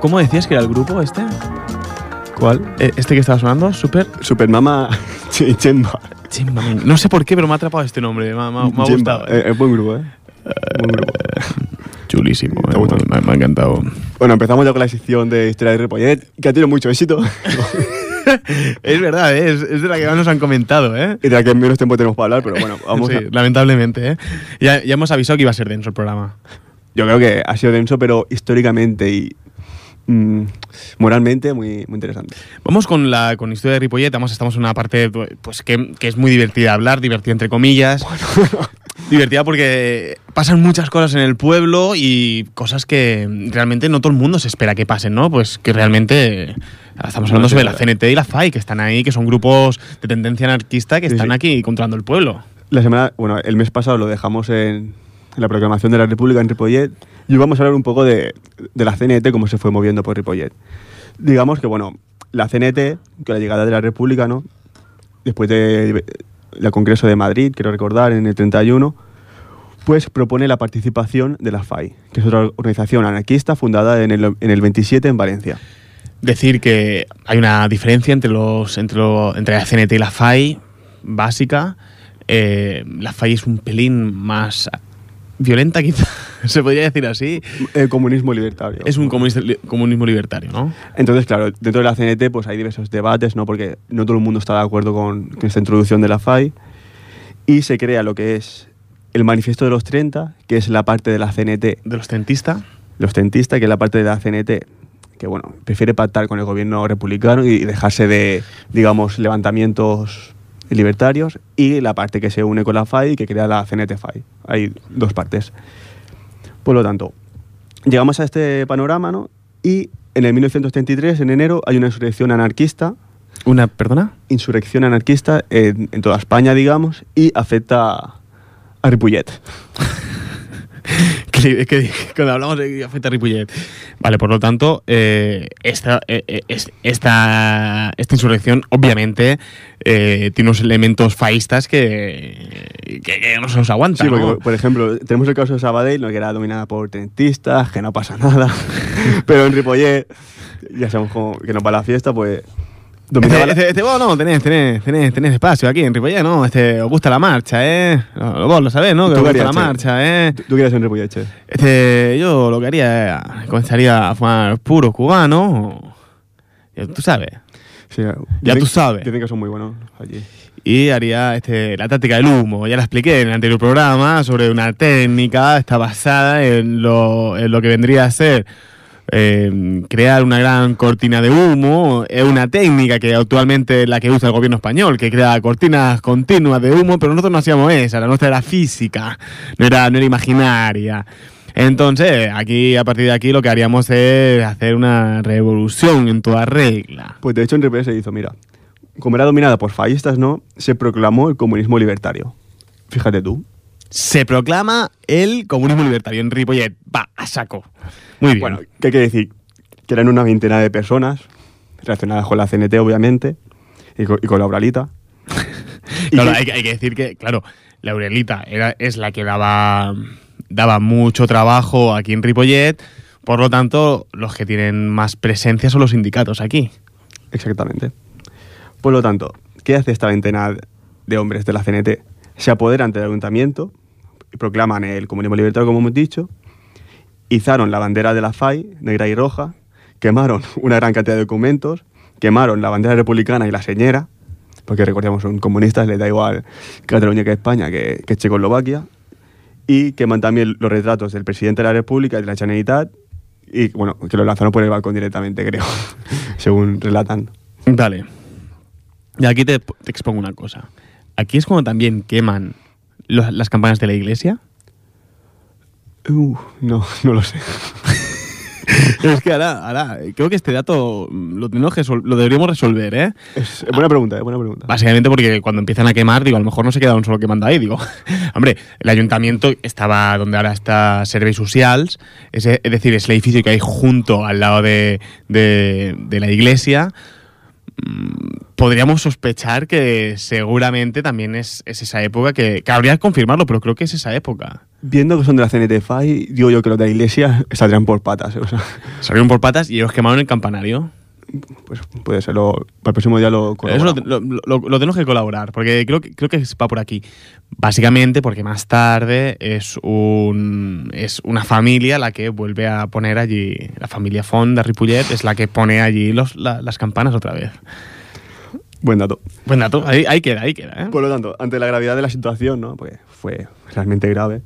Cómo decías que era el grupo este? ¿Cuál? Eh, Este que estaba sonando, Super Supermama Jemba. Chimba, men. No sé por qué, pero me ha atrapado este nombre. Me, ha- me ha- gustado. Eh, es buen grupo, ¿eh? Buen grupo. Chulísimo. ¿Te ha eh, me, me ha encantado. Bueno, empezamos ya con la sección de historia de Ripollet, que ha tenido mucho éxito es verdad, ¿eh? es, es de la que más nos han comentado, ¿eh? y de la que menos tiempo tenemos para hablar, pero bueno, vamos Sí, a... lamentablemente, ¿eh? Ya, ya hemos avisado que iba a ser denso el programa. Yo creo que ha sido denso, pero históricamente y mm, moralmente muy, muy interesante. Vamos con la con historia de Ripollet. Vamos, estamos en una parte pues que, que es muy divertida de hablar, divertida entre comillas. divertida porque pasan muchas cosas en el pueblo y cosas que realmente no todo el mundo se espera que pasen, ¿no? Pues que realmente estamos hablando sobre la CNT y la FAI, que están ahí, que son grupos de tendencia anarquista que Sí, están sí. aquí controlando el pueblo. La semana, bueno, el mes pasado lo dejamos en, en la proclamación de la República en Ripollet. Y vamos a hablar un poco de, de la CNT, cómo se fue moviendo por Ripollet. Digamos que, bueno, la CNT, con la llegada de la República, ¿no? Después del Congreso de Madrid, quiero recordar, en el 31, pues propone la participación de la FAI, que es otra organización anarquista fundada en el, en el 27 en Valencia. Decir que hay una diferencia entre, los, entre, entre la CNT y la FAI, básica. Eh, la FAI es un pelín más violenta, quizá, se podría decir así. El comunismo libertario. Es un comunista- li- comunismo libertario, ¿no? Entonces, claro, dentro de la CNT pues hay diversos debates, ¿no? Porque no todo el mundo está de acuerdo con, con esta introducción de la FAI. Y se crea lo que es el Manifiesto de los 30, que es la parte de la CNT, De los tentistas. los tentistas, que es la parte de la CNT que, bueno, prefiere pactar con el gobierno republicano y dejarse de, digamos, levantamientos libertarios. Y la parte que se une con la FAI, que crea la CNT-FAI. Hay dos partes. Por lo tanto, llegamos a este panorama, ¿no? Y en el 1933, en enero, hay una insurrección anarquista, Una, perdona. insurrección anarquista en, en toda España, digamos, y afecta a Ripollet. Que, que- cuando hablamos de a Ripollet. Vale, por lo tanto, eh, esta, eh, eh, es- esta, esta insurrección obviamente eh, tiene unos elementos faístas que, que, que no se nos aguantan. Sí, porque, ¿no? por ejemplo, tenemos el caso de Sabadell, ¿no? que era dominada por tentistas, que no pasa nada. Pero en Ripollet, ya sabemos cómo- que nos va la fiesta, pues... Dominaba la- Este, este, vos no, tenés, tenés, tenés, tenés espacio aquí en Ripollet, ¿no? Este, os gusta la marcha, ¿eh? No, Vos lo sabés, ¿no? Que ¿Tú os gusta la harías, Che? marcha, ¿eh? ¿Tú, qué eres en Ripollet, Che? Este, yo lo que haría es, comenzaría a fumar puro cubano, ya tú sabes, Sí, Ya tú sabes. Dicen que son muy buenos allí. y haría este, la táctica del humo. Ya la expliqué en el anterior programa sobre una técnica, está basada en lo, en lo que vendría a ser eh, crear una gran cortina de humo. Es una técnica que actualmente es la que usa el gobierno español, que crea cortinas continuas de humo, pero nosotros no hacíamos esa, la nuestra era física, no era, no era imaginaria. Entonces, aquí, a partir de aquí, lo que haríamos es hacer una revolución en toda regla. Pues de hecho en Ripollet se hizo, mira, como era dominada por fallistas, ¿no? Se proclamó el comunismo libertario. Fíjate tú. Se proclama el comunismo libertario en Ripollet. Va, a saco. Muy bien. Bueno, ¿qué quiere decir? Que eran una veintena de personas relacionadas con la CNT, obviamente, y con, y con la Uralita. Claro, que- hay, que- hay que decir que, claro, la Aurelita era, es la que daba, daba mucho trabajo aquí en Ripollet. Por lo tanto, los que tienen más presencia son los sindicatos aquí. Exactamente. Por lo tanto, ¿qué hace esta veintena de hombres de la CNT? Se apoderan del ayuntamiento proclaman el comunismo libertario, como hemos dicho, izaron la bandera de la FAI, negra y roja, quemaron una gran cantidad de documentos, quemaron la bandera republicana y la señera, porque recordemos, son comunistas, les da igual Cataluña que España, que, que Checoslovaquia, y queman también los retratos del presidente de la República y de la Generalitat, y bueno, que lo lanzaron por el balcón directamente, creo, según relatan. Vale. Y aquí te, te expongo una cosa. Aquí es cuando también queman los- las campanas de la iglesia. Uh, no, no lo sé. es que ahora, ahora, creo que este dato lo, tenemos que lo deberíamos resolver, ¿eh? Es buena pregunta, es buena pregunta. Básicamente porque cuando empiezan a quemar, digo, a lo mejor no se quedaron solo quemando ahí, digo. Hombre, el ayuntamiento estaba donde ahora está Serveis Socials, es, es decir, es el edificio que hay junto al lado de, de- de la iglesia. Mm, Podríamos sospechar que seguramente también es, es esa época que, que habría que confirmarlo, pero creo que es esa época. Viendo que son de la CNT-FAI, digo yo que los de la iglesia saldrían por patas. O sea, Salieron por patas y ellos quemaron el campanario. Pues puede ser, lo, para el próximo día lo Eso lo, lo- lo- tenemos que colaborar, porque creo que, creo que va por aquí. Básicamente porque más tarde es, un, es una familia la que vuelve a poner allí, la familia Font de Ripollet es la que pone allí los, la- las campanas otra vez. Buen dato. Buen dato, ahí, ahí queda, ahí queda. ¿eh? Por lo tanto, ante la gravedad de la situación, ¿no? Pues fue realmente grave.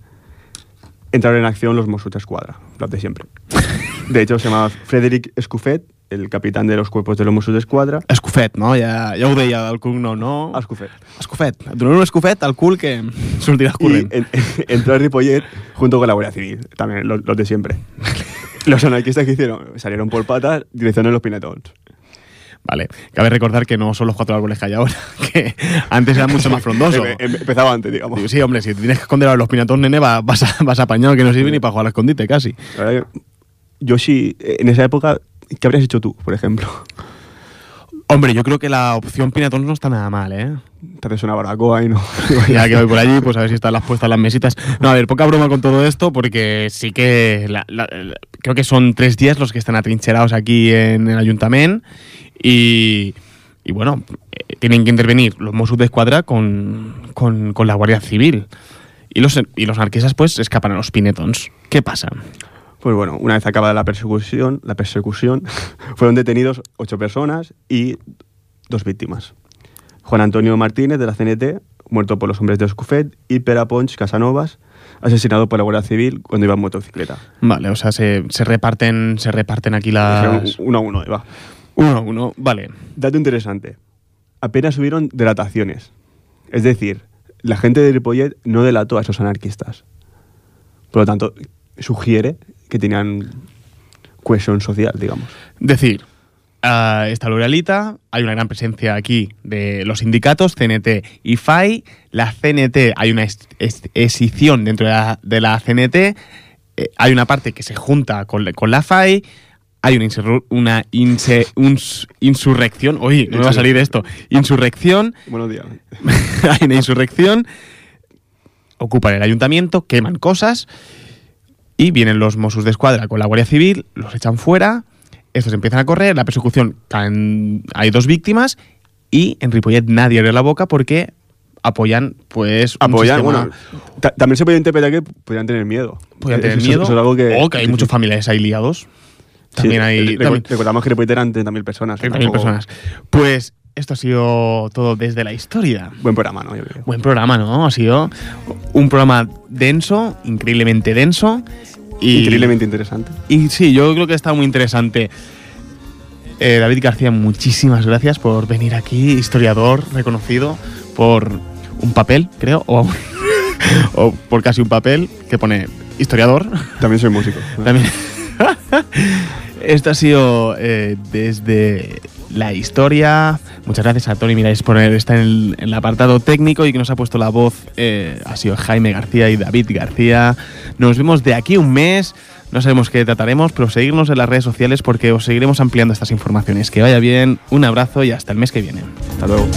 Entraron en acción los Mossos d'Esquadra, los de siempre. De hecho, se llamaba Frederic Escuffet, el capitán de los cuerpos de los Mossos d'Esquadra. Escufet, no? Ja, ja ho deia el cognom, no? Escuffet. Escufet. Et donem un escufet al cul que sortiràs Y corrent. en- entró a Ripollet junto con la Guardia Civil, también los, los de siempre. Los anarquistas que hicieron salieron por patas, dirección en los pinetons. Vale, cabe recordar que no son los cuatro árboles que hay ahora, que antes era mucho más frondoso. Em- em- Empezaba antes, digamos. Sí, hombre, si tienes que esconder a los pinatón, nene, va- vas, vas apañado que no sirve ni para jugar al escondite casi. La verdad que Yo sí, en esa época, ¿qué habrías hecho tú, por ejemplo? Hombre, yo creo que la opción pinatón no está nada mal, ¿eh? Te haces una barbacoa y no. ya que voy por allí, pues a ver si están las puestas las mesitas. No, a ver, poca broma con todo esto, porque sí que la- la- la- creo que son tres días los que están atrincherados aquí en el ayuntamiento y, y bueno, eh, tienen que intervenir los Mossos de Escuadra con, con, con la Guardia Civil. Y los, y los anarquistas pues escapan a los pinetons. ¿Qué pasa? Pues bueno, una vez acabada la persecución, la persecución, fueron detenidos ocho personas y dos víctimas. Juan Antonio Martínez de la CNT, muerto por los hombres de Oscufet, y Pera Pons Casanovas, asesinado por la Guardia Civil cuando iba en motocicleta. Vale, o sea, se, se reparten, se reparten aquí las... Uno a uno, va. Uno a uno, vale. Dato interesante. Apenas hubieron delataciones. Es decir, la gente de Ripollet no delató a esos anarquistas. Por lo tanto, sugiere que tenían cohesión social, digamos. Decir, está L'Orealita, hay una gran presencia aquí de los sindicatos, CNT y FAI. La CNT, hay una es- es- escisión dentro de la, de la CNT, eh, hay una parte que se junta con, la- con la FAI. Hay una, una inse- uns- insurrección. Oye, no me va a salir esto. Insurrección. Buenos días. hay una insurrección. Ocupan el ayuntamiento, queman cosas. Y vienen los Mossos de Escuadra con la Guardia Civil, los echan fuera, estos empiezan a correr, la persecución, caen- hay dos víctimas y en Ripollet nadie abre la boca porque apoyan, pues, Apoyan, bueno, también se puede interpretar que podrían tener miedo. podían Eh, tener eso- miedo, eso es algo que, o que hay muchos familiares ahí liados. Sí, También hay... recu- también- Recordamos que Ripollet eran 30.000 personas. 30.000 tampoco- personas. Pues esto ha sido todo desde la historia. Buen programa, ¿no? Yo creo. Buen programa, ¿no? Ha sido un programa denso, increíblemente denso. Y, Increíblemente interesante. Y sí, yo creo que está muy interesante. Eh, David García, muchísimas gracias por venir aquí, historiador reconocido por un papel, creo, o, o por casi un papel que pone historiador. También soy músico. También. Esto ha sido eh, desde la historia. Muchas gracias a Tony Mirais por estar en el, en el apartado técnico y que nos ha puesto la voz. eh, ha sido Jaime García y David García. Nos vemos de aquí un mes. No sabemos qué trataremos, pero seguirnos en las redes sociales porque os seguiremos ampliando estas informaciones. Que vaya bien, un abrazo y hasta el mes que viene. Hasta luego.